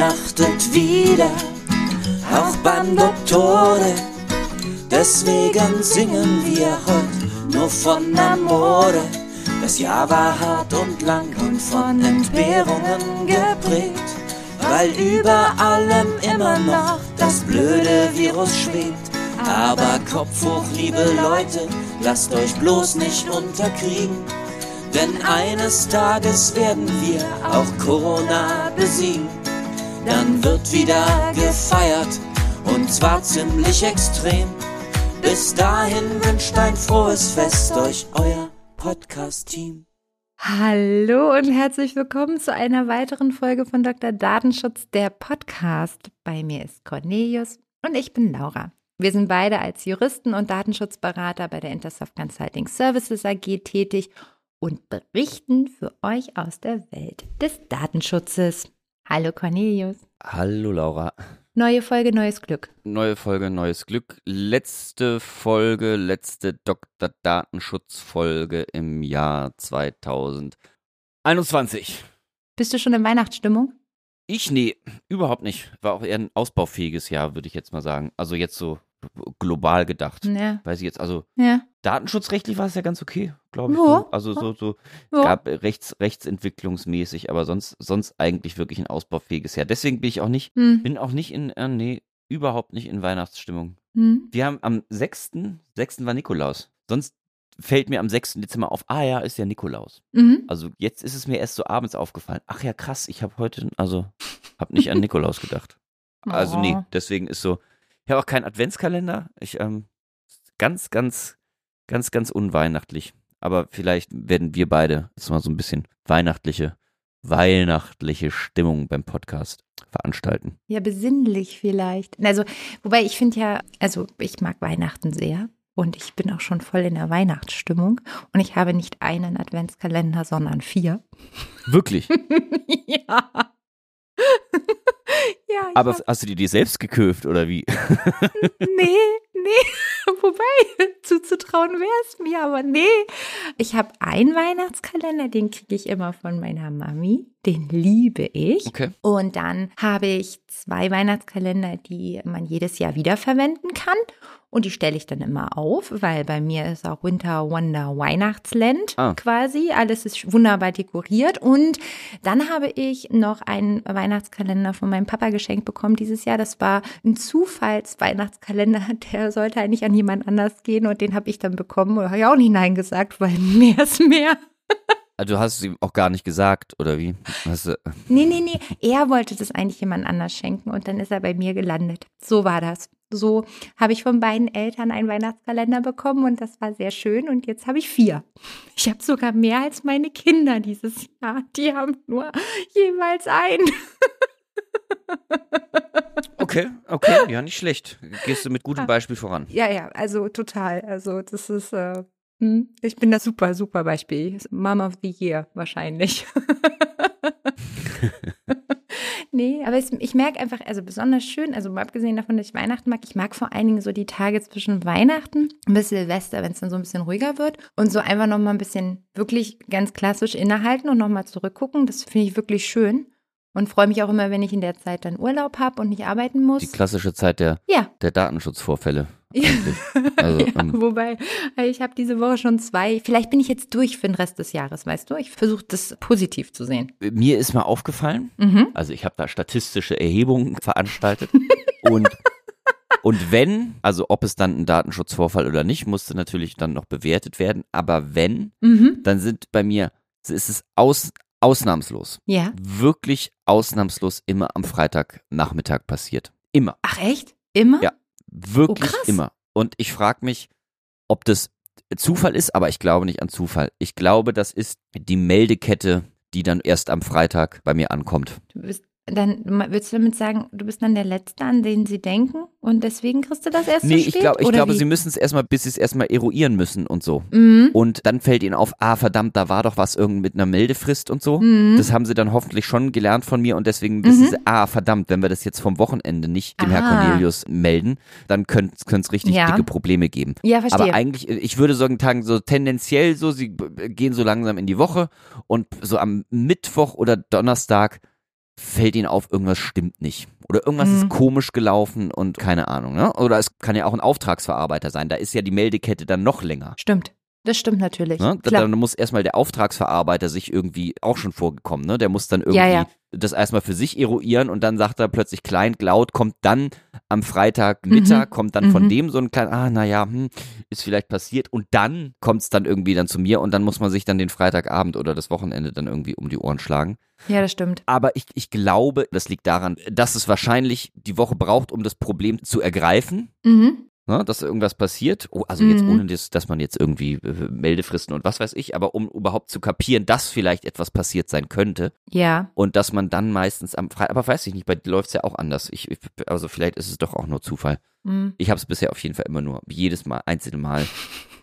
weihnachtet wieder, auch beim Dottore. Deswegen singen wir heute nur von Amore. Das Jahr war hart und lang und von Entbehrungen geprägt, weil über allem immer noch das blöde Virus schwebt. Aber Kopf hoch, liebe Leute, lasst euch bloß nicht unterkriegen. Denn eines Tages werden wir auch Corona besiegen. Wird wieder gefeiert und zwar ziemlich extrem. Bis dahin wünscht ein frohes Fest euch euer Podcast-Team. Hallo und herzlich willkommen zu einer weiteren Folge von Dr. Datenschutz, der Podcast. Bei mir ist Cornelius und ich bin Laura. Wir sind beide als Juristen und Datenschutzberater bei der Intersoft Consulting Services AG tätig und berichten für euch aus der Welt des Datenschutzes. Hallo Cornelius. Hallo Laura. Neue Folge, neues Glück. Neue Folge, neues Glück. Letzte Folge, letzte Dr. Datenschutz-Folge im Jahr 2021. Bist du schon in Weihnachtsstimmung? Ich, nee, überhaupt nicht. War auch eher ein ausbaufähiges Jahr, würde ich jetzt mal sagen. Also jetzt so global gedacht. Ja. Weiß ich jetzt, also Ja. Datenschutzrechtlich war es ja ganz okay, glaube ich. Ja. So. Also so, so Ja. gab rechts, rechtsentwicklungsmäßig, aber sonst, sonst eigentlich wirklich ein ausbaufähiges Jahr. Deswegen bin ich auch nicht, Hm. bin auch nicht in, äh, nee, überhaupt nicht in Weihnachtsstimmung. Hm. Wir haben am 6. 6. war Nikolaus. Sonst fällt mir am 6. Dezember auf, ah ja, ist ja Nikolaus. Mhm. Also jetzt ist es mir erst so abends aufgefallen. Ach ja, krass, ich habe heute, also, habe nicht an Nikolaus gedacht. Also nee, Oh. deswegen ist so, ich habe auch keinen Adventskalender. Ich, ähm, ganz, ganz, ganz, ganz unweihnachtlich. Aber vielleicht werden wir beide jetzt mal so ein bisschen weihnachtliche, weihnachtliche Stimmung beim Podcast veranstalten. Ja, besinnlich vielleicht. Also, wobei ich finde ja, also ich mag Weihnachten sehr und ich bin auch schon voll in der Weihnachtsstimmung und ich habe nicht einen Adventskalender, sondern vier. Wirklich. ja. ja, Aber hab, hast du dir die selbst geköft oder wie? nee, nee. Wobei, zuzutrauen wäre es mir, aber nee. Ich habe einen Weihnachtskalender, den kriege ich immer von meiner Mami. Den liebe ich. Okay. Und dann habe ich zwei Weihnachtskalender, die man jedes Jahr wiederverwenden kann. Und die stelle ich dann immer auf, weil bei mir ist auch Winter Wonder Weihnachtsland Ah. quasi. Alles ist wunderbar dekoriert. Und dann habe ich noch einen Weihnachtskalender von meinem Papa geschenkt bekommen dieses Jahr. Das war ein Zufalls-Weihnachtskalender. Der sollte eigentlich an jemand anders gehen und den habe ich dann bekommen. Und habe ich auch nicht Nein gesagt, weil mehr ist mehr. Also du hast es ihm auch gar nicht gesagt, oder wie? Hast du, Nee, nee, nee. Er wollte das eigentlich jemand anders schenken und dann ist er bei mir gelandet. So war das. So habe ich von beiden Eltern einen Weihnachtskalender bekommen und das war sehr schön und jetzt habe ich vier. Ich habe sogar mehr als meine Kinder dieses Jahr. Die haben nur jeweils einen. okay, okay, ja, nicht schlecht. Gehst du mit gutem Beispiel voran. Ja, ja, also total. Also das ist, äh, ich bin das super, super Beispiel. Mom of the Year wahrscheinlich. nee, aber es, ich merke einfach, also besonders schön, also abgesehen davon, dass ich Weihnachten mag, ich mag vor allen Dingen so die Tage zwischen Weihnachten bis Silvester, wenn es dann so ein bisschen ruhiger wird und so einfach nochmal ein bisschen wirklich ganz klassisch innehalten und nochmal zurückgucken. Das finde ich wirklich schön. Und freue mich auch immer, wenn ich in der Zeit dann Urlaub habe und nicht arbeiten muss. Die klassische Zeit der, ja, der Datenschutzvorfälle. ja. Also, ja, ähm, wobei, äh, ich habe diese Woche schon zwei. Vielleicht bin ich jetzt durch für den Rest des Jahres, weißt du? Ich versuche das positiv zu sehen. Mir ist mal aufgefallen, Mhm. also ich habe da statistische Erhebungen veranstaltet und und wenn, also ob es dann ein Datenschutzvorfall oder nicht, musste natürlich dann noch bewertet werden. Aber wenn, Mhm. dann sind bei mir, ist es aus, ausnahmslos, Ja. wirklich ausnahmslos immer am Freitagnachmittag passiert. Immer. Ach echt? Immer? Ja. Wirklich Oh, immer. Und ich frage mich, ob das Zufall ist, aber ich glaube nicht an Zufall. Ich glaube, das ist die Meldekette, die dann erst am Freitag bei mir ankommt. Du bist dann willst du damit sagen, du bist dann der Letzte, an den sie denken und deswegen kriegst du das erst Nee, so ich, spät? glaub, ich Oder glaube, wie? sie müssen es erstmal, bis sie es erstmal eruieren müssen und so. Mhm. Und dann fällt ihnen auf, ah, verdammt, da war doch was irgend mit einer Meldefrist und so. Mhm. Das haben sie dann hoffentlich schon gelernt von mir und deswegen wissen sie, ah, verdammt, wenn wir das jetzt vom Wochenende nicht dem Herr Ah. Cornelius melden, dann könnte es richtig Ja. dicke Probleme geben. Ja, verstehe. Aber eigentlich, ich würde sagen, Tagen so tendenziell so, sie gehen so langsam in die Woche und so am Mittwoch oder Donnerstag fällt ihnen auf, irgendwas stimmt nicht. Oder irgendwas Mhm. ist komisch gelaufen und keine Ahnung. Ne? Oder es kann ja auch ein Auftragsverarbeiter sein. Da ist ja die Meldekette dann noch länger. Stimmt. Das stimmt natürlich. Ne? Klar. dann muss erstmal der Auftragsverarbeiter sich irgendwie auch schon vorgekommen. Ne? Der muss dann irgendwie Ja, ja. das erstmal für sich eruieren und dann sagt er plötzlich klein, laut, kommt dann am Freitagmittag, Mhm. kommt dann von Mhm. dem so ein klein, ah, naja, hm, ist vielleicht passiert und dann kommt es dann irgendwie dann zu mir und dann muss man sich dann den Freitagabend oder das Wochenende dann irgendwie um die Ohren schlagen. Ja, das stimmt. Aber ich, ich glaube, das liegt daran, dass es wahrscheinlich die Woche braucht, um das Problem zu ergreifen. Mhm. Ne, dass irgendwas passiert. Oh, also jetzt Mhm. ohne das, dass man jetzt irgendwie äh, Meldefristen und was weiß ich, aber um überhaupt zu kapieren, dass vielleicht etwas passiert sein könnte Ja. und dass man dann meistens am Freitag, aber weiß ich nicht, bei dir läuft es ja auch anders. Ich, ich, also vielleicht ist es doch auch nur Zufall. Mhm. Ich habe es bisher auf jeden Fall immer nur, jedes Mal, einzelne Mal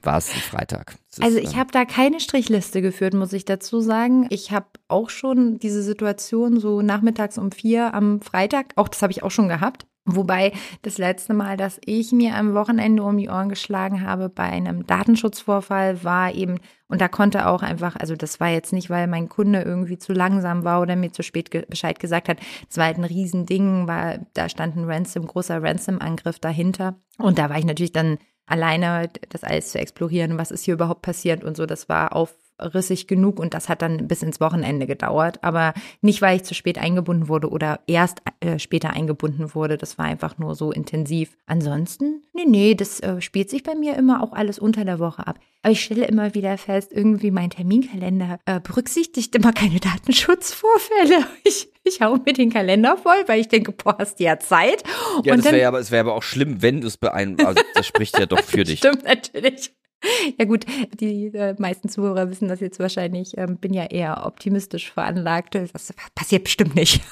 war es ein Freitag. Ist, Also ich ähm, habe da keine Strichliste geführt, muss ich dazu sagen. Ich habe auch schon diese Situation so nachmittags um vier am Freitag, auch das habe ich auch schon gehabt. Wobei das letzte Mal, dass ich mir am Wochenende um die Ohren geschlagen habe bei einem Datenschutzvorfall, war eben, und da konnte auch einfach, also das war jetzt nicht, weil mein Kunde irgendwie zu langsam war oder mir zu spät ge Bescheid gesagt hat. Das war halt ein Riesending, weil da stand ein Ransom, großer Ransom-Angriff dahinter. Und da war ich natürlich dann alleine das alles zu explorieren, was ist hier überhaupt passiert und so, das war aufrissig genug und das hat dann bis ins Wochenende gedauert, aber nicht, weil ich zu spät eingebunden wurde oder erst äh, später eingebunden wurde, das war einfach nur so intensiv. Ansonsten, nee, nee, das äh, spielt sich bei mir immer auch alles unter der Woche ab. Aber ich stelle immer wieder fest, irgendwie mein Terminkalender äh, berücksichtigt immer keine Datenschutzvorfälle. Ich, ich hau mir den Kalender voll, weil ich denke, boah, hast du ja Zeit. Ja, und das wäre aber, es wäre aber auch schlimm, wenn du es beeinflusst. Also das spricht ja doch für dich. Stimmt natürlich. Ja gut, die äh, meisten Zuhörer wissen das jetzt wahrscheinlich. Ähm, bin ja eher optimistisch veranlagt. Das passiert bestimmt nicht.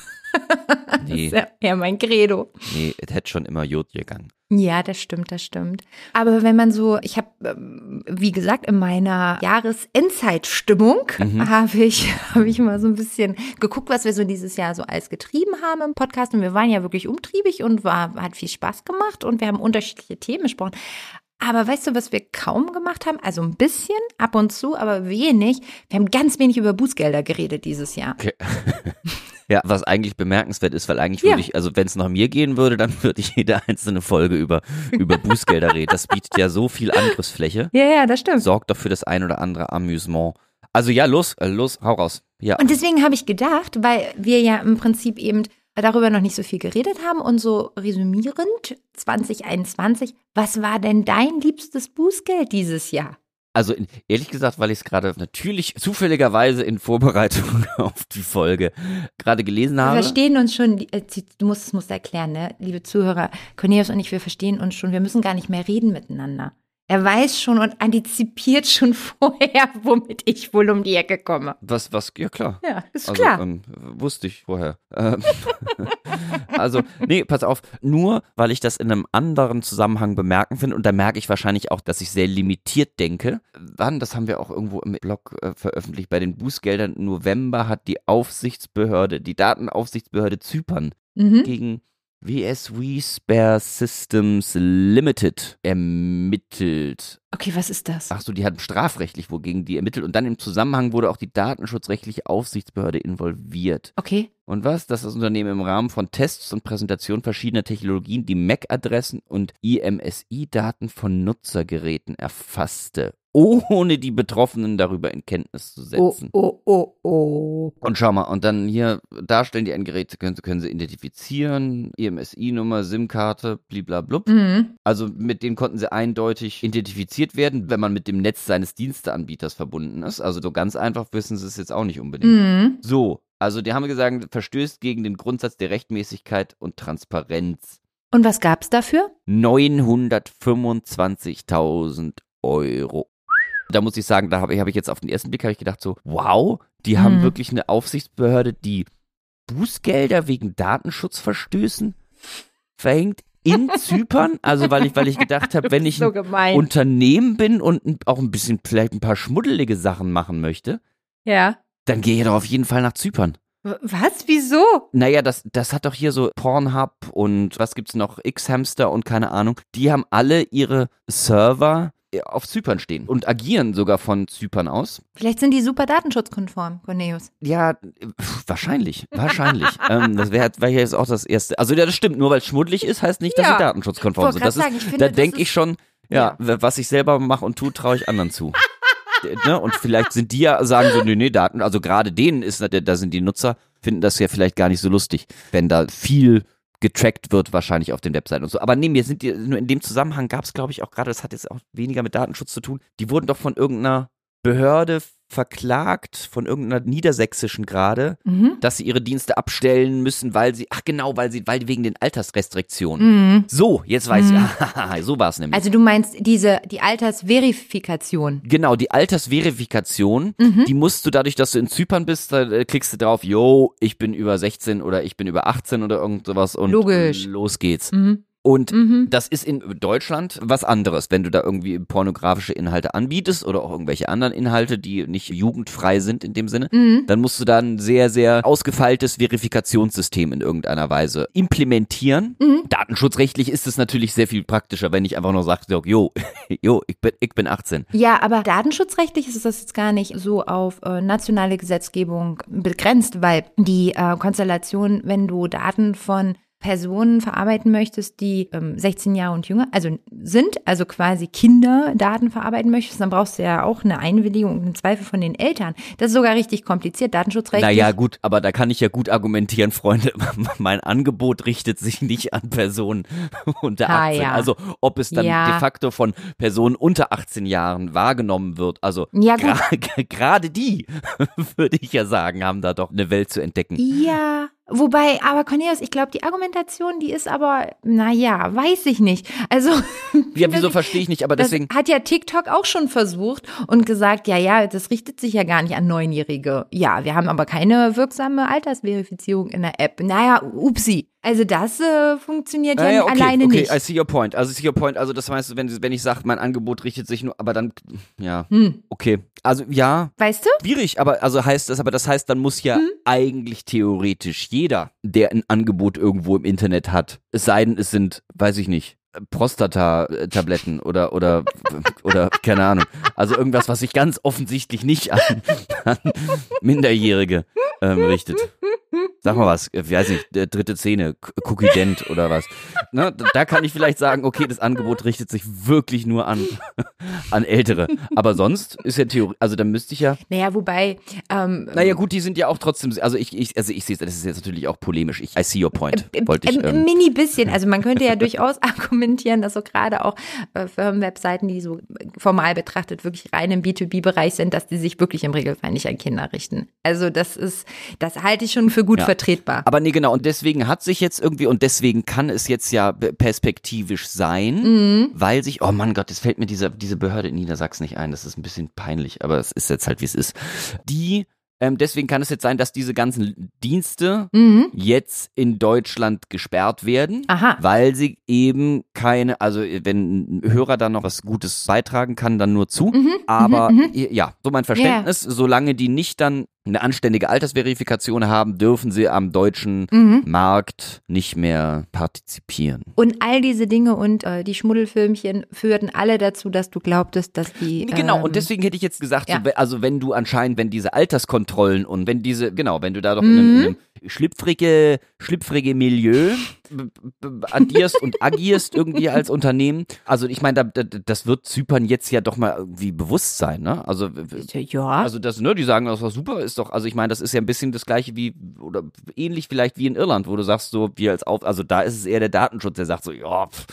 Das Nee, ist ja eher mein Credo. nee, es hätte schon immer Jod gegangen. Ja, das stimmt, das stimmt. Aber wenn man so, ich habe, ähm, wie gesagt, in meiner Jahresendzeitstimmung Mhm. habe ich, habe ich mal so ein bisschen geguckt, was wir so dieses Jahr so alles getrieben haben im Podcast. Und wir waren ja wirklich umtriebig und war, hat viel Spaß gemacht und wir haben unterschiedliche Themen besprochen. Aber weißt du, was wir kaum gemacht haben? Also ein bisschen, ab und zu, aber wenig. Wir haben ganz wenig über Bußgelder geredet dieses Jahr. Okay. ja, was eigentlich bemerkenswert ist, weil eigentlich Ja. würde ich, also wenn es nach mir gehen würde, dann würde ich jede einzelne Folge über, über Bußgelder reden. Das bietet ja so viel Angriffsfläche. Ja, ja, das stimmt. Sorgt doch für das ein oder andere Amüsement. Also ja, los, äh, los, hau raus. Ja. Und deswegen habe ich gedacht, weil wir ja im Prinzip eben darüber noch nicht so viel geredet haben und so resümierend 2021, was war denn dein liebstes Bußgeld dieses Jahr? Also in, ehrlich gesagt, weil ich es gerade natürlich zufälligerweise in Vorbereitung auf die Folge gerade gelesen Wir habe. verstehen uns schon, äh, du musst es musst erklären, ne? liebe Zuhörer, Cornelius und ich, wir verstehen uns schon, wir müssen gar nicht mehr reden miteinander. Er weiß schon und antizipiert schon vorher, womit ich wohl um die Ecke komme. Was, was, ja klar. Ja, ist Also, klar. Ähm, wusste ich vorher. Ähm, also, nee, pass auf. Nur, weil ich das in einem anderen Zusammenhang bemerken finde, und da merke ich wahrscheinlich auch, dass ich sehr limitiert denke. Wann, das haben wir auch irgendwo im Blog äh, veröffentlicht, bei den Bußgeldern im November hat die Aufsichtsbehörde, die Datenaufsichtsbehörde Zypern Mhm. gegen WSW Spare Systems Limited ermittelt. Okay, was ist das? Ach so, die hatten strafrechtlich wogegen die ermittelt und dann im Zusammenhang wurde auch die datenschutzrechtliche Aufsichtsbehörde involviert. Okay. Und was? Dass das Unternehmen im Rahmen von Tests und Präsentation verschiedener Technologien die MAC-Adressen und IMSI-Daten von Nutzergeräten erfasste, ohne die Betroffenen darüber in Kenntnis zu Oh, setzen. oh, oh, oh. Und schau mal, und dann hier darstellen die ein Gerät, können, können sie identifizieren, IMSI-Nummer, SIM-Karte, bliblablub. Mhm. Also mit denen konnten sie eindeutig identifiziert werden, wenn man mit dem Netz seines Diensteanbieters verbunden ist. Also so ganz einfach wissen sie es jetzt auch nicht unbedingt. Mhm. So, also die haben gesagt, verstößt gegen den Grundsatz der Rechtmäßigkeit und Transparenz. Und was gab's dafür? 925.000 Euro. Da muss ich sagen, da habe ich, hab ich jetzt auf den ersten Blick habe ich gedacht so, wow, die haben Mhm. wirklich eine Aufsichtsbehörde, die Bußgelder wegen Datenschutzverstößen verhängt in Zypern. Also weil ich, weil ich gedacht habe, wenn ich so ein. Unternehmen bin und auch ein bisschen vielleicht ein paar schmuddelige Sachen machen möchte, ja. dann gehe ich doch auf jeden Fall nach Zypern. Was? Wieso? Naja, das, das hat doch hier so Pornhub und was gibt's noch, X-Hamster und keine Ahnung. Die haben alle ihre Server auf Zypern stehen und agieren sogar von Zypern aus. Vielleicht sind die super datenschutzkonform, Cornelius. Ja, äh, wahrscheinlich, wahrscheinlich. ähm, das wäre wär jetzt auch das Erste. Also ja, das stimmt, nur weil es schmuddelig ist, heißt nicht, dass Ja. sie datenschutzkonform sind. Das ist, sagen, ich finde, da denke ist- ich schon, ja, was ich selber mache und tue, traue ich anderen zu. Ne? Und vielleicht sind die ja, sagen so, nee, nee, Daten, also gerade denen ist, da sind die Nutzer, finden das ja vielleicht gar nicht so lustig, wenn da viel getrackt wird, wahrscheinlich auf den Webseiten und so. Aber nee, mir sind die, nur in dem Zusammenhang gab es, glaube ich, auch gerade, das hat jetzt auch weniger mit Datenschutz zu tun, die wurden doch von irgendeiner Behörde verklagt, von irgendeiner niedersächsischen gerade, Mhm. dass sie ihre Dienste abstellen müssen, weil sie, ach genau, weil sie, weil wegen den Altersrestriktionen. Mhm. So, jetzt weiß ich, so war es nämlich. Also du meinst diese, die Altersverifikation. Genau, die Altersverifikation, Mhm. die musst du dadurch, dass du in Zypern bist, da äh, klickst du drauf, yo, ich bin über 16 oder ich bin über 18 oder irgend sowas und Logisch. los geht's. Und Mhm. das ist in Deutschland was anderes, wenn du da irgendwie pornografische Inhalte anbietest oder auch irgendwelche anderen Inhalte, die nicht jugendfrei sind in dem Sinne, Mhm. dann musst du da ein sehr, sehr ausgefeiltes Verifikationssystem in irgendeiner Weise implementieren. Mhm. Datenschutzrechtlich ist es natürlich sehr viel praktischer, wenn ich einfach nur sage, jo, jo, ich bin, ich bin 18. Ja, aber datenschutzrechtlich ist das jetzt gar nicht so auf äh, nationale Gesetzgebung begrenzt, weil die äh, Konstellation, wenn du Daten von Personen verarbeiten möchtest, die ähm, 16 Jahre und jünger, also sind, also quasi Kinder Daten verarbeiten möchtest, dann brauchst du ja auch eine Einwilligung und einen Zweifel von den Eltern. Das ist sogar richtig kompliziert, datenschutzrechtlich. Naja, gut, aber da kann ich ja gut argumentieren, Freunde. Mein Angebot richtet sich nicht an Personen unter Ah, 18. ja. Also, ob es dann Ja. de facto von Personen unter 18 Jahren wahrgenommen wird. Also, Ja, gerade die, würde ich ja sagen, haben da doch eine Welt zu entdecken. Ja, wobei, aber Cornelius, ich glaube, die Argumentation, die ist aber, naja, weiß ich nicht. Also. Ja, wieso verstehe ich nicht, aber deswegen. hat ja TikTok auch schon versucht und gesagt, ja, ja, das richtet sich ja gar nicht an Neunjährige. Ja, wir haben aber keine wirksame Altersverifizierung in der App. Naja, upsi. Also das äh, funktioniert ja, Ah, ja, okay, alleine okay, nicht. I see your point. Also, I see your point. Also, das heißt, wenn, wenn ich sage, mein Angebot richtet sich nur, aber dann, ja, Hm. okay. Also, ja, Weißt du? Schwierig, aber also heißt das, aber das heißt, dann muss ja eigentlich theoretisch jeder, der ein Angebot irgendwo im Internet hat, es sei denn, es sind, weiß ich nicht, Prostata-Tabletten oder oder oder keine Ahnung. Also irgendwas, was sich ganz offensichtlich nicht an, an Minderjährige ähm, richtet. Sag mal was, äh, weiß nicht, äh, dritte Szene, Cookie Dent oder was. Ne, da- kann ich vielleicht sagen, okay, das Angebot richtet sich wirklich nur an, an Ältere. Aber sonst ist ja Theorie, also dann müsste ich ja, Naja, wobei, ähm, naja gut, die sind ja auch trotzdem, also ich, ich also ich sehe, das ist jetzt natürlich auch polemisch. Ich, I see your point, Äh, wollte ich. äh, Ähm, mini bisschen. Also man könnte ja durchaus argumentieren, dass so gerade auch äh, Firmenwebseiten, die so formal betrachtet wirklich rein im B2B-Bereich sind, dass die sich wirklich im Regelfall nicht an Kinder richten. Also das ist, das halte ich schon für gut Ja. Vertretbar. aber nee, genau, und deswegen hat sich jetzt irgendwie, und deswegen kann es jetzt ja perspektivisch sein, Mhm. weil sich, oh Mann Gott, es fällt mir diese, diese Behörde in Niedersachsen nicht ein, das ist ein bisschen peinlich, aber es ist jetzt halt, wie es ist. Die, ähm, deswegen kann es jetzt sein, dass diese ganzen Dienste Mhm. jetzt in Deutschland gesperrt werden, Aha. weil sie eben keine, also wenn ein Hörer da noch was Gutes beitragen kann, dann nur zu. Mhm. Aber Mhm. ja, so mein Verständnis, solange die nicht dann eine anständige Altersverifikation haben, dürfen sie am deutschen Mhm. Markt nicht mehr partizipieren. Und all diese Dinge und äh, die Schmuddelfilmchen führten alle dazu, dass du glaubtest, dass die. Genau, ähm, und deswegen hätte ich jetzt gesagt, ja. so, also wenn du anscheinend, wenn diese Alterskontrollen und wenn diese, genau, wenn du da doch in einem, Mhm. in einem schlüpfrige, schlüpfrige Milieu addierst und agierst irgendwie als Unternehmen, also ich meine, da, da, das wird Zypern jetzt ja doch mal irgendwie bewusst sein, ne? Also Ja. Also das, ne, die sagen, das war super, ist doch, also ich meine, das ist ja ein bisschen das gleiche wie, oder ähnlich vielleicht wie in Irland, wo du sagst so, wir als auf, also da ist es eher der Datenschutz, der sagt so, ja, pff,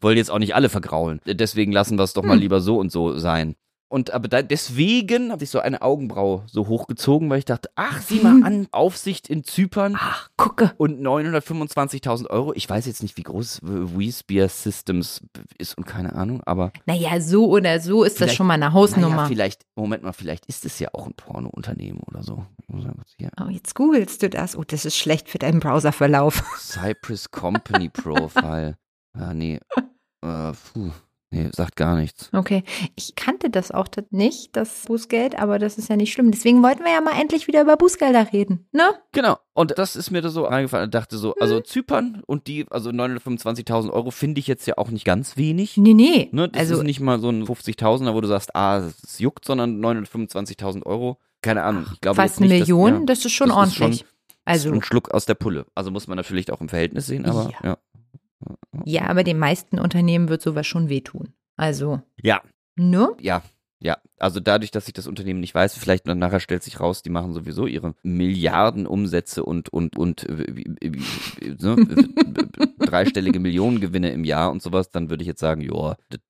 wollen jetzt auch nicht alle vergraulen. Deswegen lassen wir es doch mal Hm. lieber so und so sein. Und aber da, deswegen habe ich so eine Augenbraue so hochgezogen, weil ich dachte, ach, sieh mal an, Aufsicht in Zypern Ach, gucke. und 925.000 Euro. Ich weiß jetzt nicht, wie groß WeSpear Systems ist und keine Ahnung, aber Naja, so oder so ist das schon mal eine naja, Hausnummer. vielleicht, Moment mal, vielleicht ist es ja auch ein Pornounternehmen oder so. Hier. oh, jetzt googelst du das. Oh, das ist schlecht für deinen Browserverlauf. Cypress Company Profile. Ah, nee. Äh, puh. Nee, sagt gar nichts. Okay. Ich kannte das auch nicht, das Bußgeld, aber das ist ja nicht schlimm. Deswegen wollten wir ja mal endlich wieder über Bußgelder reden, ne? Genau. Und das ist mir da so eingefallen. Ich dachte so, also Zypern und die, also 925.000 Euro finde ich jetzt ja auch nicht ganz wenig. Nee, nee. Ne, das also, ist nicht mal so ein 50.000er, wo du sagst, ah, es juckt, sondern 925.000 Euro. Keine Ahnung. Ich glaube fast nicht, eine Million, Dass, ja, das ist schon das ist schon- ordentlich. also, ein Schluck aus der Pulle. Also muss man natürlich auch im Verhältnis sehen, aber ja. ja, aber den meisten Unternehmen wird sowas schon wehtun. Also, Ja, ne? ja, ja. Also dadurch, dass ich das Unternehmen nicht weiß, vielleicht nachher stellt sich raus, die machen sowieso ihre Milliarden Umsätze und und und äh, ne, äh, dreistellige Millionengewinne im Jahr und sowas, dann würde ich jetzt sagen, ja, das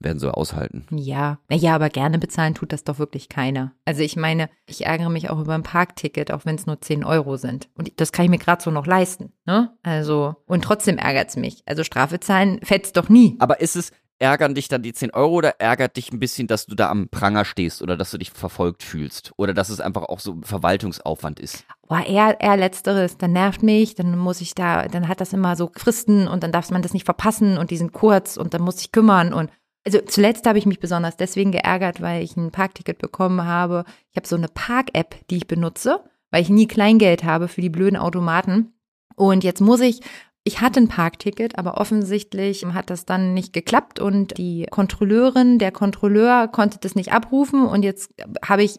werden sie aushalten. Ja, ja, aber gerne bezahlen tut das doch wirklich keiner. Also ich meine, ich ärgere mich auch über ein Parkticket, auch wenn es nur 10 Euro sind. Und das kann ich mir gerade so noch leisten. Ne? Also, und trotzdem ärgert es mich. Also Strafe zahlen fetzt doch nie. Aber ist es, ärgern dich dann die 10 Euro oder ärgert dich ein bisschen, dass du da am Pranger stehst oder dass du dich verfolgt fühlst oder dass es einfach auch so Verwaltungsaufwand ist? Boah, eher, eher letzteres, dann nervt mich, dann muss ich da, dann hat das immer so Fristen und dann darf man das nicht verpassen und die sind kurz und dann muss ich kümmern und also zuletzt habe ich mich besonders deswegen geärgert, weil ich ein Parkticket bekommen habe. Ich habe so eine Park-App, die ich benutze, weil ich nie Kleingeld habe für die blöden Automaten. Und jetzt muss ich ich hatte ein Parkticket, aber offensichtlich hat das dann nicht geklappt und die Kontrolleurin, der Kontrolleur konnte das nicht abrufen und jetzt habe ich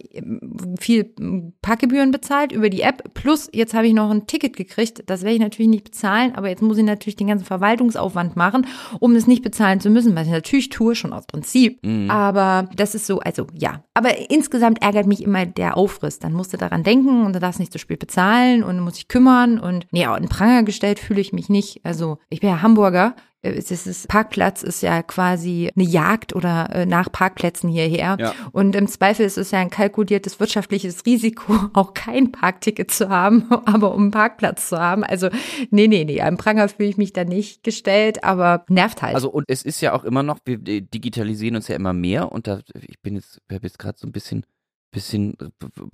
viel Parkgebühren bezahlt über die App plus jetzt habe ich noch ein Ticket gekriegt. Das werde ich natürlich nicht bezahlen, aber jetzt muss ich natürlich den ganzen Verwaltungsaufwand machen, um es nicht bezahlen zu müssen, was ich natürlich tue, schon aus Prinzip. Aber das ist so, also ja. Aber insgesamt ärgert mich immer der Aufriss. Dann musst du daran denken und du darfst nicht so spät bezahlen und musst dich kümmern und ja, in Pranger gestellt fühle ich mich nicht. Also ich bin ja Hamburger. Äh, Es ist, Parkplatz ist ja quasi eine Jagd oder äh, nach Parkplätzen hierher. Ja. Und im Zweifel ist es ja ein kalkuliertes wirtschaftliches Risiko, auch kein Parkticket zu haben, aber um einen Parkplatz zu haben. Also, nee, nee, nee, am Pranger fühle ich mich da nicht gestellt, aber nervt halt. Also und es ist ja auch immer noch, wir äh, digitalisieren uns ja immer mehr und da, ich bin jetzt, ich habe jetzt gerade so ein bisschen, bisschen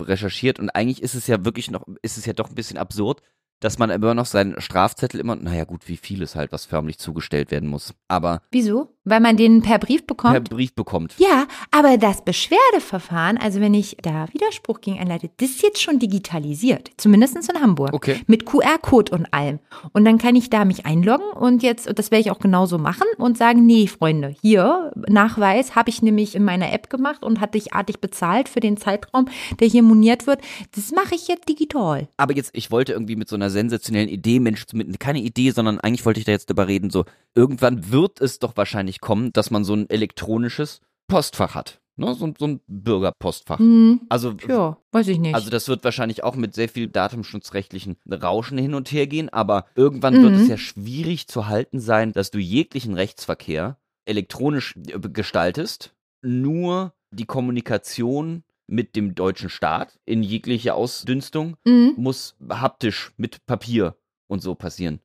recherchiert und eigentlich ist es ja wirklich noch, ist es ja doch ein bisschen absurd, dass man immer noch seinen Strafzettel immer, naja gut, wie vieles halt, was förmlich zugestellt werden muss, aber Wieso? Weil man den per Brief bekommt? per Brief bekommt. Ja, aber das Beschwerdeverfahren, also wenn ich da Widerspruch gegen einleite, das ist jetzt schon digitalisiert. Zumindest in Hamburg. Okay. Mit QR-Code und allem. Und dann kann ich da mich einloggen und jetzt, und das werde ich auch genauso machen und sagen, nee, Freunde, hier, Nachweis habe ich nämlich in meiner App gemacht und hatte ich artig bezahlt für den Zeitraum, der hier moniert wird. Das mache ich jetzt digital. Aber jetzt, ich wollte irgendwie mit so einer sensationellen Idee, Mensch, mit, keine Idee, sondern eigentlich wollte ich da jetzt darüber reden, so, irgendwann wird es doch wahrscheinlich kommen, dass man so ein elektronisches Postfach hat. Ne? So, so ein Bürgerpostfach. Hm, Also, ja, weiß ich nicht. also das wird wahrscheinlich auch mit sehr viel datenschutzrechtlichen Rauschen hin und her gehen, aber irgendwann wird Mhm. es ja schwierig zu halten sein, dass du jeglichen Rechtsverkehr elektronisch äh, gestaltest, nur die Kommunikation mit dem deutschen Staat in jeglicher Ausdünstung Hm. muss haptisch mit Papier und so passieren.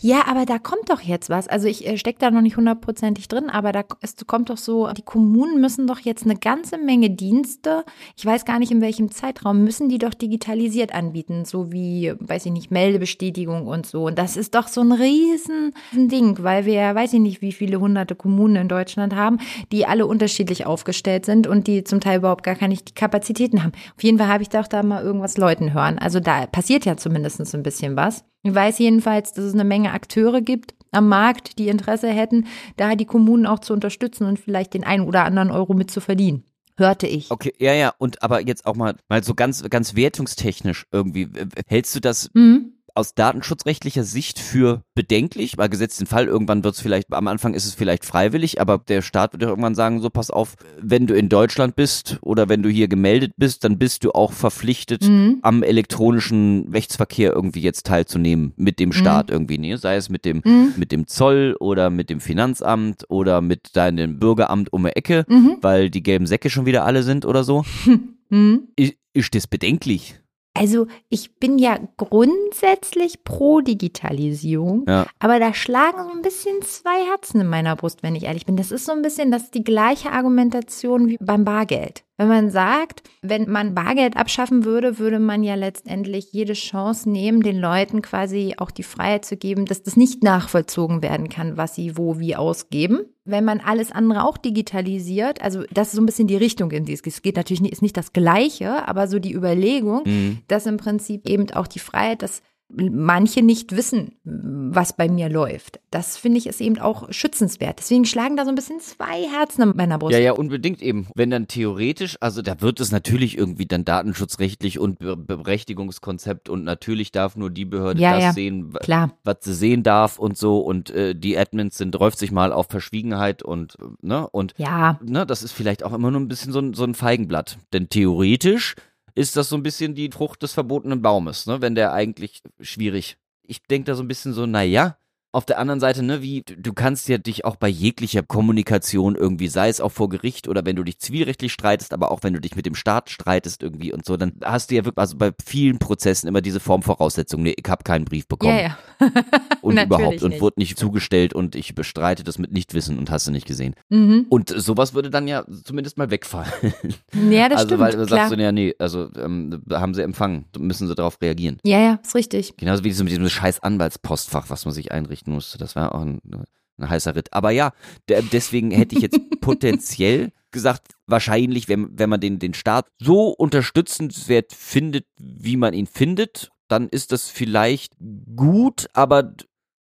Ja, aber da kommt doch jetzt was. Also ich äh, stecke da noch nicht hundertprozentig drin, aber da es kommt doch so, die Kommunen müssen doch jetzt eine ganze Menge Dienste, ich weiß gar nicht in welchem Zeitraum, müssen die doch digitalisiert anbieten, so wie, weiß ich nicht, Meldebestätigung und so. Und das ist doch so ein riesen Ding, weil wir, weiß ich nicht, wie viele hunderte Kommunen in Deutschland haben, die alle unterschiedlich aufgestellt sind und die zum Teil überhaupt gar keine Kapazitäten haben. Auf jeden Fall habe ich doch da mal irgendwas Leuten hören. Also da passiert ja zumindest ein bisschen was. Ich weiß jedenfalls, dass es eine Menge Akteure gibt am Markt, die Interesse hätten, da die Kommunen auch zu unterstützen und vielleicht den einen oder anderen Euro mit zu verdienen. Hörte ich. Okay, ja, ja, und aber jetzt auch mal, mal so ganz, ganz wertungstechnisch irgendwie, hältst du das Mhm. Aus datenschutzrechtlicher Sicht für bedenklich? Weil gesetzt den Fall, irgendwann wird es vielleicht, am Anfang ist es vielleicht freiwillig, aber der Staat wird ja irgendwann sagen, so pass auf, wenn du in Deutschland bist oder wenn du hier gemeldet bist, dann bist du auch verpflichtet, Mhm. am elektronischen Rechtsverkehr irgendwie jetzt teilzunehmen mit dem Staat irgendwie, ne? Sei es mit dem, Mhm. mit dem Zoll oder mit dem Finanzamt oder mit deinem Bürgeramt um die Ecke, Mhm. weil die gelben Säcke schon wieder alle sind oder so. Mhm. Ist, ist das bedenklich? Also ich bin ja grundsätzlich pro Digitalisierung, Ja. aber da schlagen so ein bisschen zwei Herzen in meiner Brust, wenn ich ehrlich bin. Das ist so ein bisschen das ist die gleiche Argumentation wie beim Bargeld. Wenn man sagt, wenn man Bargeld abschaffen würde, würde man ja letztendlich jede Chance nehmen, den Leuten quasi auch die Freiheit zu geben, dass das nicht nachvollzogen werden kann, was sie wo wie ausgeben. Wenn man alles andere auch digitalisiert, also das ist so ein bisschen die Richtung, in die es geht. Es geht natürlich nicht, ist nicht das Gleiche, aber so die Überlegung, Mhm. dass im Prinzip eben auch die Freiheit, dass manche nicht wissen, was bei mir läuft. Das finde ich ist eben auch schützenswert. Deswegen schlagen da so ein bisschen zwei Herzen in meiner Brust. Ja, ja, unbedingt eben. Wenn dann theoretisch, also da wird es natürlich irgendwie dann datenschutzrechtlich und Be Berechtigungskonzept und natürlich darf nur die Behörde Ja, das ja. sehen, Klar. was sie sehen darf und so und äh, die Admins sind, läuft sich mal auf Verschwiegenheit und, ne, und Ja, ne, das ist vielleicht auch immer nur ein bisschen so ein, so ein Feigenblatt. Denn theoretisch ist das so ein bisschen die Frucht des verbotenen Baumes, ne, wenn der eigentlich schwierig. Ich denke da so ein bisschen so, naja, auf der anderen Seite, ne, wie, du kannst ja dich auch bei jeglicher Kommunikation irgendwie, sei es auch vor Gericht oder wenn du dich zivilrechtlich streitest, aber auch wenn du dich mit dem Staat streitest irgendwie und so, dann hast du ja wirklich, also bei vielen Prozessen immer diese Formvoraussetzung, nee, ich habe keinen Brief bekommen ja, ja. und überhaupt und nicht. wurde nicht zugestellt und ich bestreite das mit Nichtwissen und hast du nicht gesehen. Mhm. Und sowas würde dann ja zumindest mal wegfallen. Ja, das also stimmt. weil du klar. sagst ja, nee, also ähm, haben sie empfangen, müssen sie darauf reagieren. ja, ja, ist richtig. Genauso wie dieses, mit diesem scheiß Anwaltspostfach, was man sich einrichten musste. Das war auch ein, ein heißer Ritt. Aber ja, deswegen hätte ich jetzt potenziell gesagt, wahrscheinlich, wenn, wenn man den, den Staat so unterstützenswert findet, wie man ihn findet, dann ist das vielleicht gut, aber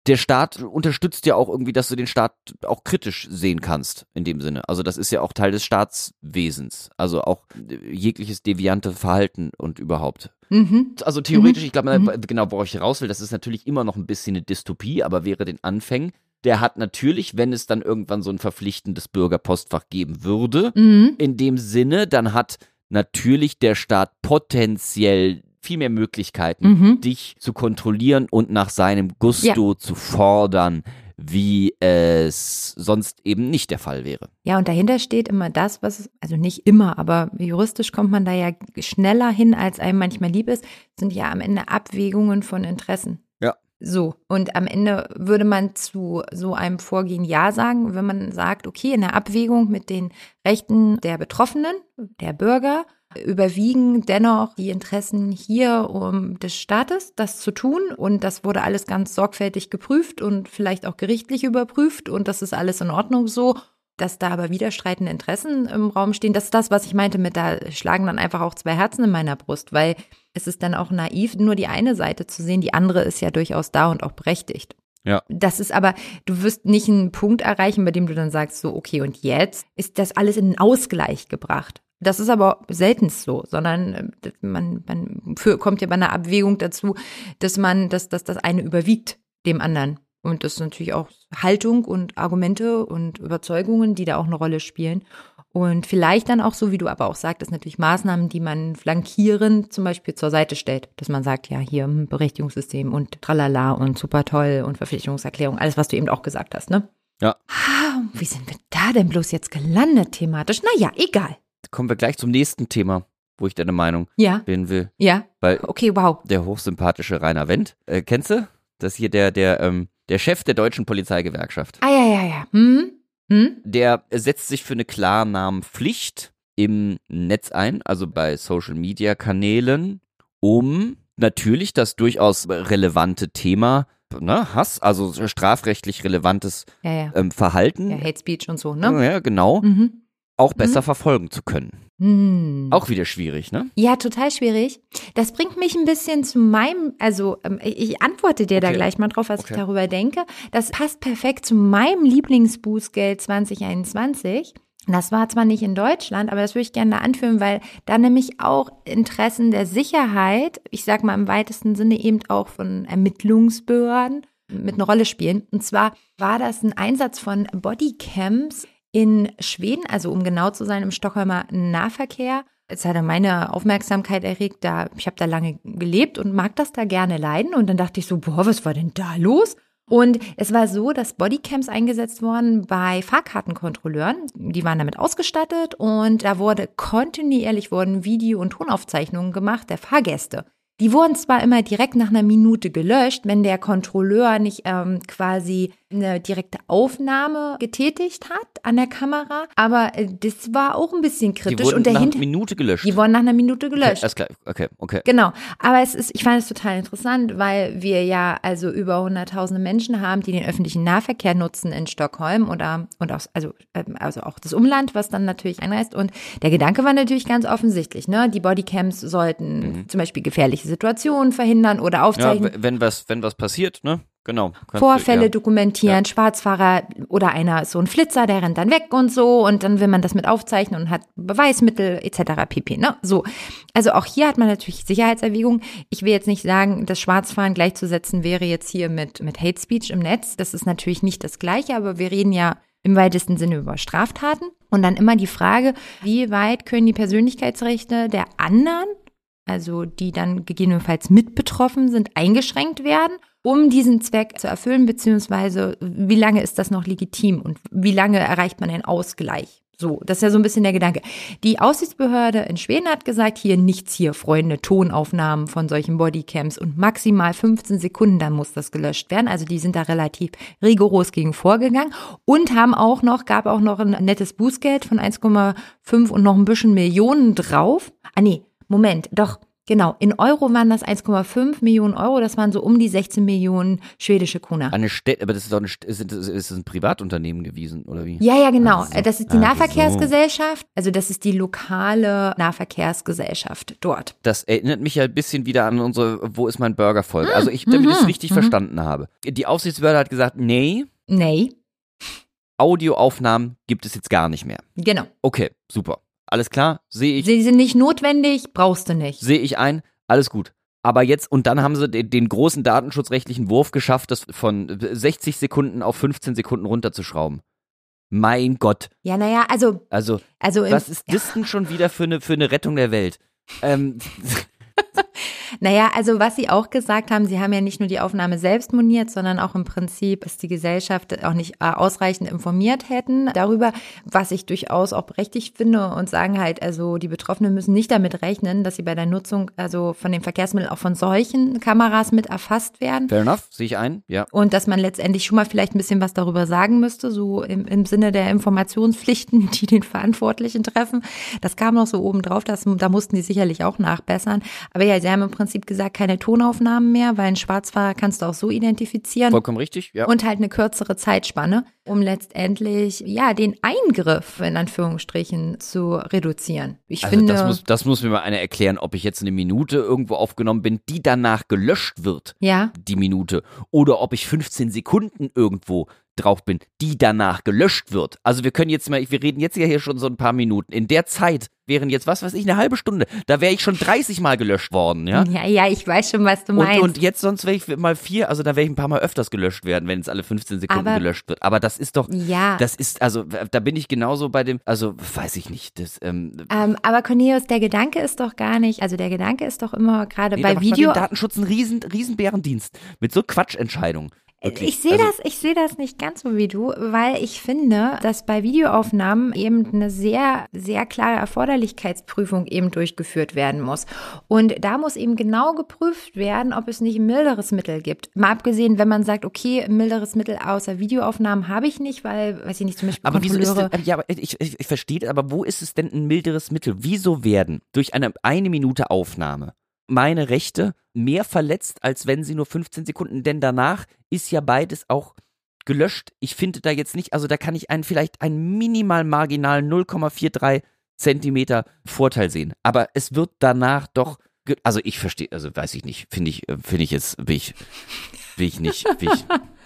der Staat unterstützt ja auch irgendwie, dass du den Staat auch kritisch sehen kannst, in dem Sinne. Also das ist ja auch Teil des Staatswesens. Also auch äh, jegliches deviante Verhalten und überhaupt. Mhm. Also theoretisch, ich glaube, Mhm. genau, worauf ich raus will, das ist natürlich immer noch ein bisschen eine Dystopie, aber wäre den Anfängen, der hat natürlich, wenn es dann irgendwann so ein verpflichtendes Bürgerpostfach geben würde, Mhm. in dem Sinne, dann hat natürlich der Staat potenziell viel mehr Möglichkeiten, Mhm. dich zu kontrollieren und nach seinem Gusto zu fordern, wie es sonst eben nicht der Fall wäre. Ja, und dahinter steht immer das, was, also nicht immer, aber juristisch kommt man da ja schneller hin, als einem manchmal lieb ist, sind ja am Ende Abwägungen von Interessen. Ja. So, und am Ende würde man zu so einem Vorgehen Ja sagen, wenn man sagt, okay, in der Abwägung mit den Rechten der Betroffenen, der Bürger, überwiegen dennoch die Interessen hier um des Staates, das zu tun. Und das wurde alles ganz sorgfältig geprüft und vielleicht auch gerichtlich überprüft. Und das ist alles in Ordnung so. Dass da aber widerstreitende Interessen im Raum stehen, das ist das, was ich meinte mit, da schlagen dann einfach auch zwei Herzen in meiner Brust, weil es ist dann auch naiv, nur die eine Seite zu sehen, die andere ist ja durchaus da und auch berechtigt. Ja. Das ist aber, du wirst nicht einen Punkt erreichen, bei dem du dann sagst, so, okay, und jetzt ist das alles in den Ausgleich gebracht. Das ist aber selten so, sondern äh, man, man für, kommt ja bei einer Abwägung dazu, dass man, dass, dass das eine überwiegt dem anderen. Und das ist natürlich auch Haltung und Argumente und Überzeugungen, die da auch eine Rolle spielen. Und vielleicht dann auch so, wie du aber auch sagtest, natürlich Maßnahmen, die man flankierend zum Beispiel zur Seite stellt. Dass man sagt, ja, hier ein Berechtigungssystem und tralala und super toll und Verpflichtungserklärung, alles, was du eben auch gesagt hast, ne? Ja. Ah, Wie sind wir da denn bloß jetzt gelandet thematisch? Naja, egal. Kommen wir gleich zum nächsten Thema, wo ich deine Meinung Ja, bin will. ja. Weil Okay, wow. der hochsympathische Rainer Wendt, äh, kennst du? Das ist hier der, der, ähm, der Chef der deutschen Polizeigewerkschaft. Ah, ja, ja, ja. Hm? Hm? Der setzt sich für eine Klarnamenpflicht im Netz ein, also bei Social Media Kanälen, um natürlich das durchaus relevante Thema, ne, Hass, also strafrechtlich relevantes Ja, ja. ähm, Verhalten, Ja, Hate Speech und so, ne? ja, genau, Mhm. Auch besser verfolgen zu können. Hm. Auch wieder schwierig, ne? Ja, total schwierig. Das bringt mich ein bisschen zu meinem, also ähm, ich antworte dir da Okay. gleich mal drauf, was Okay. ich darüber denke. Das passt perfekt zu meinem Lieblingsbußgeld 2021. Das war zwar nicht in Deutschland, aber das würde ich gerne da anführen, weil da nämlich auch Interessen der Sicherheit, ich sag mal im weitesten Sinne eben auch von Ermittlungsbehörden, mit einer Rolle spielen. Und zwar war das ein Einsatz von Bodycams in Schweden, also um genau zu sein, im Stockholmer Nahverkehr. Es hatte meine Aufmerksamkeit erregt, da ich habe da lange gelebt und mag das da gerne leiden. Und dann dachte ich so, boah, was war denn da los? Und es war so, dass Bodycams eingesetzt wurden bei Fahrkartenkontrolleuren. Die waren damit ausgestattet und da wurde kontinuierlich wurden Video- und Tonaufzeichnungen gemacht der Fahrgäste. Die wurden zwar immer direkt nach einer Minute gelöscht, wenn der Kontrolleur nicht ähm, quasi eine direkte Aufnahme getätigt hat an der Kamera, aber äh, das war auch ein bisschen Die kritisch. wurden und nach einer Minute gelöscht. die wurden nach einer Minute okay, gelöscht. alles klar. Okay, okay. Genau, aber es ist, ich fand es total interessant, weil wir ja also über hunderttausende Menschen haben, die den öffentlichen Nahverkehr nutzen in Stockholm oder und auch, also, ähm, also auch das Umland, was dann natürlich einreist. Und der Gedanke war natürlich ganz offensichtlich, ne? Die Bodycams sollten zum Beispiel gefährliche Situationen verhindern oder. Ja, aufzeichnen. w- wenn was, wenn was passiert, ne? Genau. Vorfälle Du, ja. dokumentieren, Schwarzfahrer oder einer ist so ein Flitzer, der rennt dann weg und so und dann will man das mit aufzeichnen und hat Beweismittel etc. pp. Ne? So, also auch hier hat man natürlich Sicherheitserwägungen. Ich will jetzt nicht sagen, das Schwarzfahren gleichzusetzen wäre jetzt hier mit mit Hate Speech im Netz. Das ist natürlich nicht das Gleiche, aber wir reden ja im weitesten Sinne über Straftaten und dann immer die Frage, wie weit können die Persönlichkeitsrechte der anderen also die dann gegebenenfalls mit betroffen sind, eingeschränkt werden, um diesen Zweck zu erfüllen, beziehungsweise wie lange ist das noch legitim und wie lange erreicht man einen Ausgleich? So, das ist ja so ein bisschen der Gedanke. Die Aussichtsbehörde in Schweden hat gesagt, hier nichts hier, Freunde, Tonaufnahmen von solchen Bodycams und maximal 15 Sekunden, dann muss das gelöscht werden. Also die sind da relativ rigoros gegen vorgegangen und haben auch noch, gab auch noch ein nettes Bußgeld von 1,5 und noch ein bisschen Millionen drauf. Ah nee, Moment, doch, genau. In Euro waren das 1,5 Millionen Euro. Das waren so um die 16 Millionen schwedische Kuna. Eine Städte, aber das ist doch eine, St- ist, ist, ist das ein Privatunternehmen gewesen, oder wie? Ja, ja, genau. Ach so. Das ist die Ach Nahverkehrsgesellschaft. Also das ist die lokale Nahverkehrsgesellschaft dort. Das erinnert mich ja ein bisschen wieder an unsere Wo ist mein Burger-Folge. Also ich, damit ich es richtig verstanden habe. Die Aufsichtsbehörde hat gesagt, nee, Nee, Audioaufnahmen gibt es jetzt gar nicht mehr. genau. Okay, super. Alles klar, sehe ich, Sie sind nicht notwendig, brauchst du nicht. sehe ich ein, alles gut. Aber jetzt, und dann haben sie den, den großen datenschutzrechtlichen Wurf geschafft, das von 60 Sekunden auf 15 Sekunden runterzuschrauben. Mein Gott. Ja, naja, also, Also, also was ist das denn schon wieder für eine, für eine Rettung der Welt? Ähm, Naja, also was Sie auch gesagt haben, Sie haben ja nicht nur die Aufnahme selbst moniert, sondern auch im Prinzip, dass die Gesellschaft auch nicht äh, ausreichend informiert hätten darüber, was ich durchaus auch berechtigt finde und sagen halt, also die Betroffenen müssen nicht damit rechnen, dass sie bei der Nutzung also von den Verkehrsmitteln auch von solchen Kameras mit erfasst werden. fair enough, sehe ich ein, ja. Und dass man letztendlich schon mal vielleicht ein bisschen was darüber sagen müsste, so im, im Sinne der Informationspflichten, die den Verantwortlichen treffen. Das kam noch so oben drauf, da mussten die sicherlich auch nachbessern. Aber ja, sie haben im Prinzip gesagt, keine Tonaufnahmen mehr, weil einen Schwarzfahrer kannst du auch so identifizieren. Vollkommen richtig, ja. Und halt eine kürzere Zeitspanne, um letztendlich, ja, den Eingriff in Anführungsstrichen zu reduzieren. Ich Also finde, das muss, das muss mir mal einer erklären, ob ich jetzt eine Minute irgendwo aufgenommen bin, die danach gelöscht wird, ja, die Minute, oder ob ich 15 Sekunden irgendwo drauf bin, die danach gelöscht wird. Also wir können jetzt mal, wir reden jetzt ja hier schon so ein paar Minuten. In der Zeit wären jetzt, was weiß ich, eine halbe Stunde. Da wäre ich schon 30 Mal gelöscht worden, ja. ja, ja, ich weiß schon, was du Und, meinst. und jetzt sonst wäre ich mal vier, also da wäre ich ein paar Mal öfters gelöscht werden, wenn es alle 15 Sekunden Aber- gelöscht wird. Aber das ist doch, ja. das ist, also da bin ich genauso bei dem, also weiß ich nicht, das, ähm, Ähm, aber Cornelius, der Gedanke ist doch gar nicht, also der Gedanke ist doch immer gerade Nee, bei Video. Datenschutz einen riesen, riesen Bärendienst. Mit so Quatschentscheidungen. Wirklich. Ich sehe Also, das, ich sehe das nicht ganz so wie du, weil ich finde, dass bei Videoaufnahmen eben eine sehr, sehr klare Erforderlichkeitsprüfung eben durchgeführt werden muss. Und da muss eben genau geprüft werden, ob es nicht ein milderes Mittel gibt. Mal abgesehen, wenn man sagt, okay, milderes Mittel außer Videoaufnahmen habe ich nicht, weil, weiß ich nicht, zum Beispiel Aber wieso ist denn, ja, aber ich, ich, ich verstehe, aber wo ist es denn ein milderes Mittel? Wieso werden durch eine eine Minute Aufnahme meine Rechte mehr verletzt, als wenn sie nur 15 Sekunden, denn danach ist ja beides auch gelöscht. Ich finde da jetzt nicht, also da kann ich einen vielleicht einen minimal marginalen 0,43 Zentimeter Vorteil sehen. Aber es wird danach doch, also ich verstehe, also weiß ich nicht, finde ich, finde ich jetzt, will ich, will ich nicht, will ich,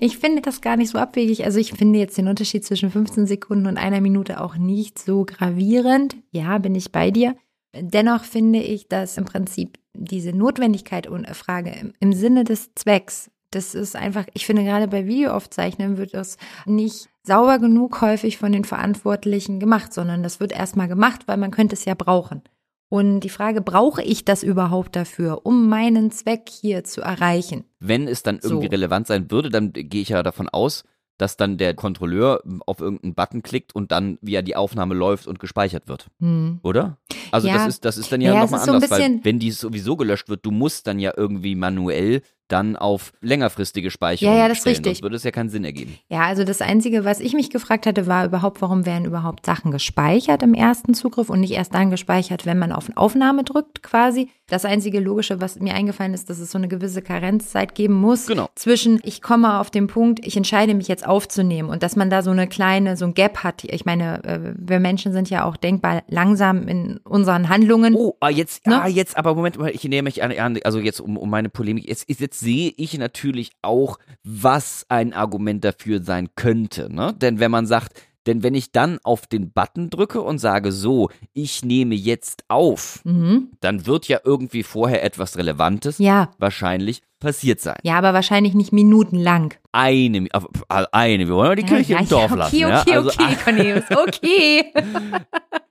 Ich finde das gar nicht so abwegig. Also ich finde jetzt den Unterschied zwischen 15 Sekunden und einer Minute auch nicht so gravierend. Ja, bin ich bei dir. Dennoch finde ich, dass im Prinzip diese Notwendigkeit und Frage im, im Sinne des Zwecks, das ist einfach, ich finde gerade bei Videoaufzeichnen wird das nicht sauber genug häufig von den Verantwortlichen gemacht, sondern das wird erstmal gemacht, weil man könnte es ja brauchen. Und die Frage, brauche ich das überhaupt dafür, um meinen Zweck hier zu erreichen? wenn es dann irgendwie So. relevant sein würde, dann gehe ich ja davon aus, dass dann der Kontrolleur auf irgendeinen Button klickt und dann via die Aufnahme läuft und gespeichert wird. Hm. Oder? Also Ja. das ist das ist dann ja, Ja, nochmal ist so anders, weil wenn die sowieso gelöscht wird, du musst dann ja irgendwie manuell dann auf längerfristige Speicherung Ja, ja, das ist stellen, richtig. sonst würde es ja keinen Sinn ergeben. Ja, also das Einzige, was ich mich gefragt hatte, war überhaupt, warum werden überhaupt Sachen gespeichert im ersten Zugriff und nicht erst dann gespeichert, wenn man auf Aufnahme drückt quasi. Das einzige Logische, was mir eingefallen ist, dass es so eine gewisse Karenzzeit geben muss Genau. zwischen, ich komme auf den Punkt, ich entscheide mich jetzt aufzunehmen und dass man da so eine kleine, so ein Gap hat. Ich meine, äh, wir Menschen sind ja auch denkbar langsam in unseren Handlungen. Oh, ah, jetzt, Ne? ah, jetzt, aber Moment mal, ich nehme mich an, an, also jetzt um, um meine Polemik, jetzt, jetzt sehe ich natürlich auch, was ein Argument dafür sein könnte, ne? Denn wenn man sagt, denn wenn ich dann auf den Button drücke und sage, so, ich nehme jetzt auf, Mhm. dann wird ja irgendwie vorher etwas Relevantes Ja. wahrscheinlich passiert sein. Ja, aber wahrscheinlich nicht minutenlang. Eine, auf- eine, wir wollen ja die Kirche ja, im Dorf ja, lassen. okay, ja? okay, Also okay, Cornelius, okay.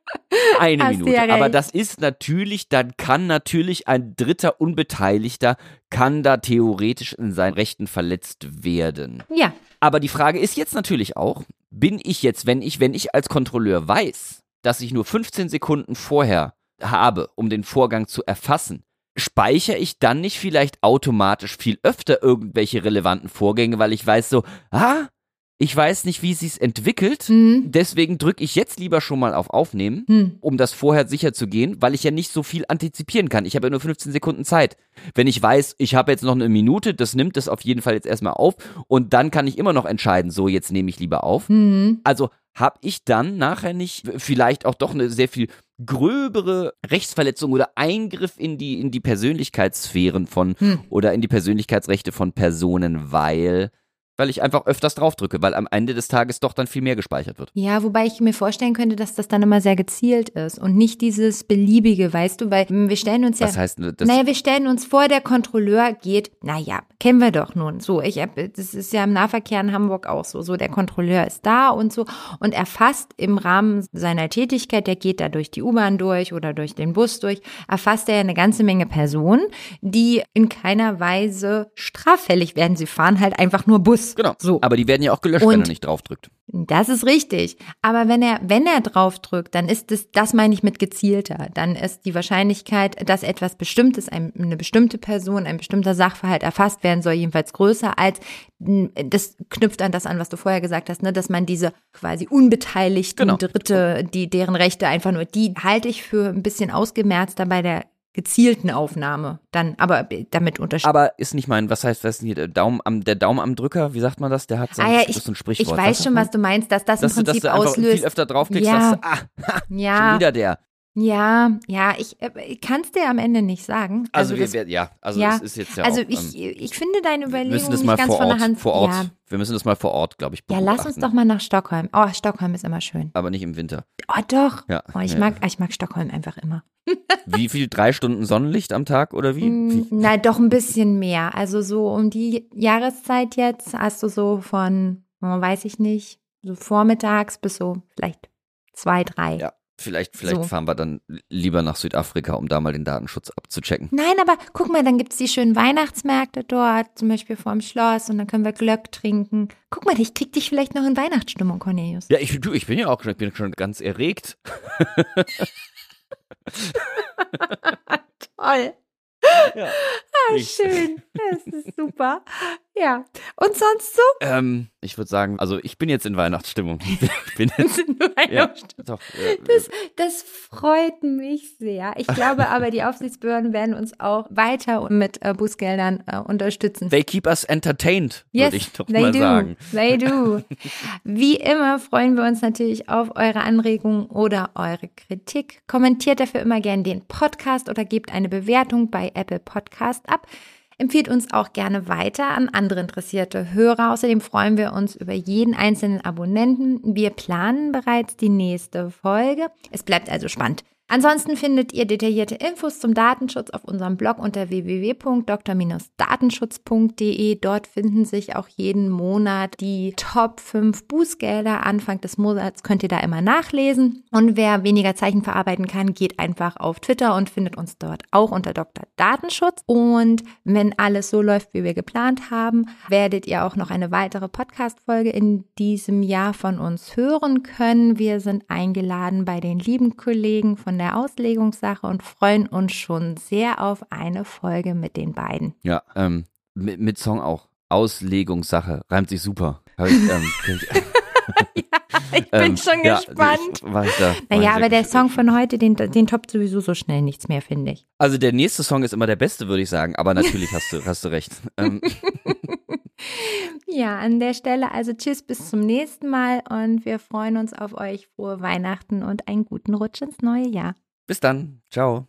eine Hast Minute. ja Aber das ist natürlich, dann kann natürlich ein dritter Unbeteiligter, kann da theoretisch in seinen Rechten verletzt werden. Ja, Aber die Frage ist jetzt natürlich auch, bin ich jetzt, wenn ich, wenn ich als Kontrolleur weiß, dass ich nur 15 Sekunden vorher habe, um den Vorgang zu erfassen, speichere ich dann nicht vielleicht automatisch viel öfter irgendwelche relevanten Vorgänge, weil ich weiß so, ah, ich weiß nicht, wie sich's entwickelt, Mhm. deswegen drücke ich jetzt lieber schon mal auf Aufnehmen Hm. um das vorher sicher zu gehen, weil ich ja nicht so viel antizipieren kann. Ich habe ja nur 15 Sekunden Zeit. Wenn ich weiß, ich habe jetzt noch eine Minute, das nimmt das auf jeden Fall jetzt erstmal auf und dann kann ich immer noch entscheiden, so jetzt nehme ich lieber auf. Mhm. Also habe ich dann nachher nicht vielleicht auch doch eine sehr viel gröbere Rechtsverletzung oder Eingriff in die in die Persönlichkeitssphären von Hm. oder in die Persönlichkeitsrechte von Personen, weil weil ich einfach öfters draufdrücke, weil am Ende des Tages doch dann viel mehr gespeichert wird. Ja, wobei ich mir vorstellen könnte, dass das dann immer sehr gezielt ist und nicht dieses beliebige, weißt du, weil mm, wir stellen uns ja. Was heißt das? naja, wir stellen uns vor, der Kontrolleur geht, naja, kennen wir doch nun. So, ich hab, das ist ja im Nahverkehr in Hamburg auch so. So, der Kontrolleur ist da und so und erfasst im Rahmen seiner Tätigkeit, der geht da durch die U-Bahn durch oder durch den Bus durch, erfasst er ja eine ganze Menge Personen, die in keiner Weise straffällig werden. Sie fahren halt einfach nur Bus. Genau. So. Aber die werden ja auch gelöscht, wenn Und- er nicht draufdrückt. Das ist richtig. Aber wenn er, wenn er drauf drückt, dann ist es, das meine ich mit gezielter. Dann ist die Wahrscheinlichkeit, dass etwas Bestimmtes, ein, eine bestimmte Person, ein bestimmter Sachverhalt erfasst werden soll, jedenfalls größer als, das knüpft an das an, was du vorher gesagt hast, ne, dass man diese quasi unbeteiligten Genau. Dritte, die, deren Rechte einfach nur, die halte ich für ein bisschen ausgemerzter bei der gezielten Aufnahme. Dann, aber damit unterstützt. Aber ist nicht mein, was heißt, was ist denn hier, der Daumen am, der Daumen am Drücker, wie sagt man das? Der hat so ein, Ah ja, ich, so ein ich Sprichwort. weiß sagt schon, was du meinst, dass das im dass du, dass Prinzip du auslöst. viel öfter draufklickst, Ja. sagst du, ah, ha, schon Ja, wieder der. Ja, ja, ich, äh, ich kann es dir am Ende nicht sagen. Also, das, wir, ja, also ja, es ist jetzt ja also auch, ich, ähm, ich finde deine Überlegung müssen das nicht mal ganz vor von Ort, der Hand. vor Ort, Ja, wir müssen das mal vor Ort, glaube ich, ja, lass uns doch mal nach Stockholm. Oh, Stockholm ist immer schön. Aber nicht im Winter. Oh, doch. Ja, Oh, ich ja. mag, ich mag Stockholm einfach immer. Wie viel? Drei Stunden Sonnenlicht am Tag oder wie? Mm? Nein, doch ein bisschen mehr. Also so um die Jahreszeit jetzt hast du so von, oh, weiß ich nicht, so vormittags bis so vielleicht zwei, drei. Ja. Vielleicht, vielleicht So. fahren wir dann lieber nach Südafrika, um da mal den Datenschutz abzuchecken. Nein, aber guck mal, dann gibt's die schönen Weihnachtsmärkte dort, zum Beispiel vorm Schloss, und dann können wir Glöck trinken. Guck mal, ich krieg dich vielleicht noch in Weihnachtsstimmung, Cornelius. Ja, ich, du, ich bin ja auch schon, ich bin schon ganz erregt. Toll. Ja. Ah, schön. Das ist super. Ja. Und sonst so? Ähm, ich würde sagen, also ich bin jetzt in Weihnachtsstimmung. Ich bin jetzt, Sind nur ja, Weihnachtsstimmung. doch, äh, Das, das freut mich sehr. Ich glaube aber, die Aufsichtsbehörden werden uns auch weiter mit äh, Bußgeldern äh, unterstützen. they keep us entertained, Yes, würde ich doch they mal do. sagen. They do. Wie immer freuen wir uns natürlich auf eure Anregungen oder eure Kritik. Kommentiert dafür immer gerne den Podcast oder gebt eine Bewertung bei Apple Podcast ab. Empfiehlt uns auch gerne weiter an andere interessierte Hörer. Außerdem freuen wir uns über jeden einzelnen Abonnenten. Wir planen bereits die nächste Folge. Es bleibt also spannend. Ansonsten findet ihr detaillierte Infos zum Datenschutz auf unserem Blog unter www.dr-datenschutz.de. Dort finden sich auch jeden Monat die Top 5 Bußgelder. Anfang des Monats könnt ihr da immer nachlesen. Und wer weniger Zeichen verarbeiten kann, geht einfach auf Twitter und findet uns dort auch unter Dr. Datenschutz. Und wenn alles so läuft, wie wir geplant haben, werdet ihr auch noch eine weitere Podcast-Folge in diesem Jahr von uns hören können. Wir sind eingeladen bei den lieben Kollegen von der Auslegungssache und freuen uns schon sehr auf eine Folge mit den beiden. Ja, ähm, mit, mit Song auch. Auslegungssache. Reimt sich super. Hab ich, ähm, ja, ich bin ähm, schon ja, gespannt. Ich, da, naja, aber der Song von heute, den, den toppt sowieso so schnell nichts mehr, finde ich. Also der nächste Song ist immer der beste, würde ich sagen. Aber natürlich hast du, hast du recht. Ähm. ja, an der Stelle also tschüss, bis zum nächsten Mal und wir freuen uns auf euch. Frohe Weihnachten und einen guten Rutsch ins neue Jahr. Bis dann. Ciao.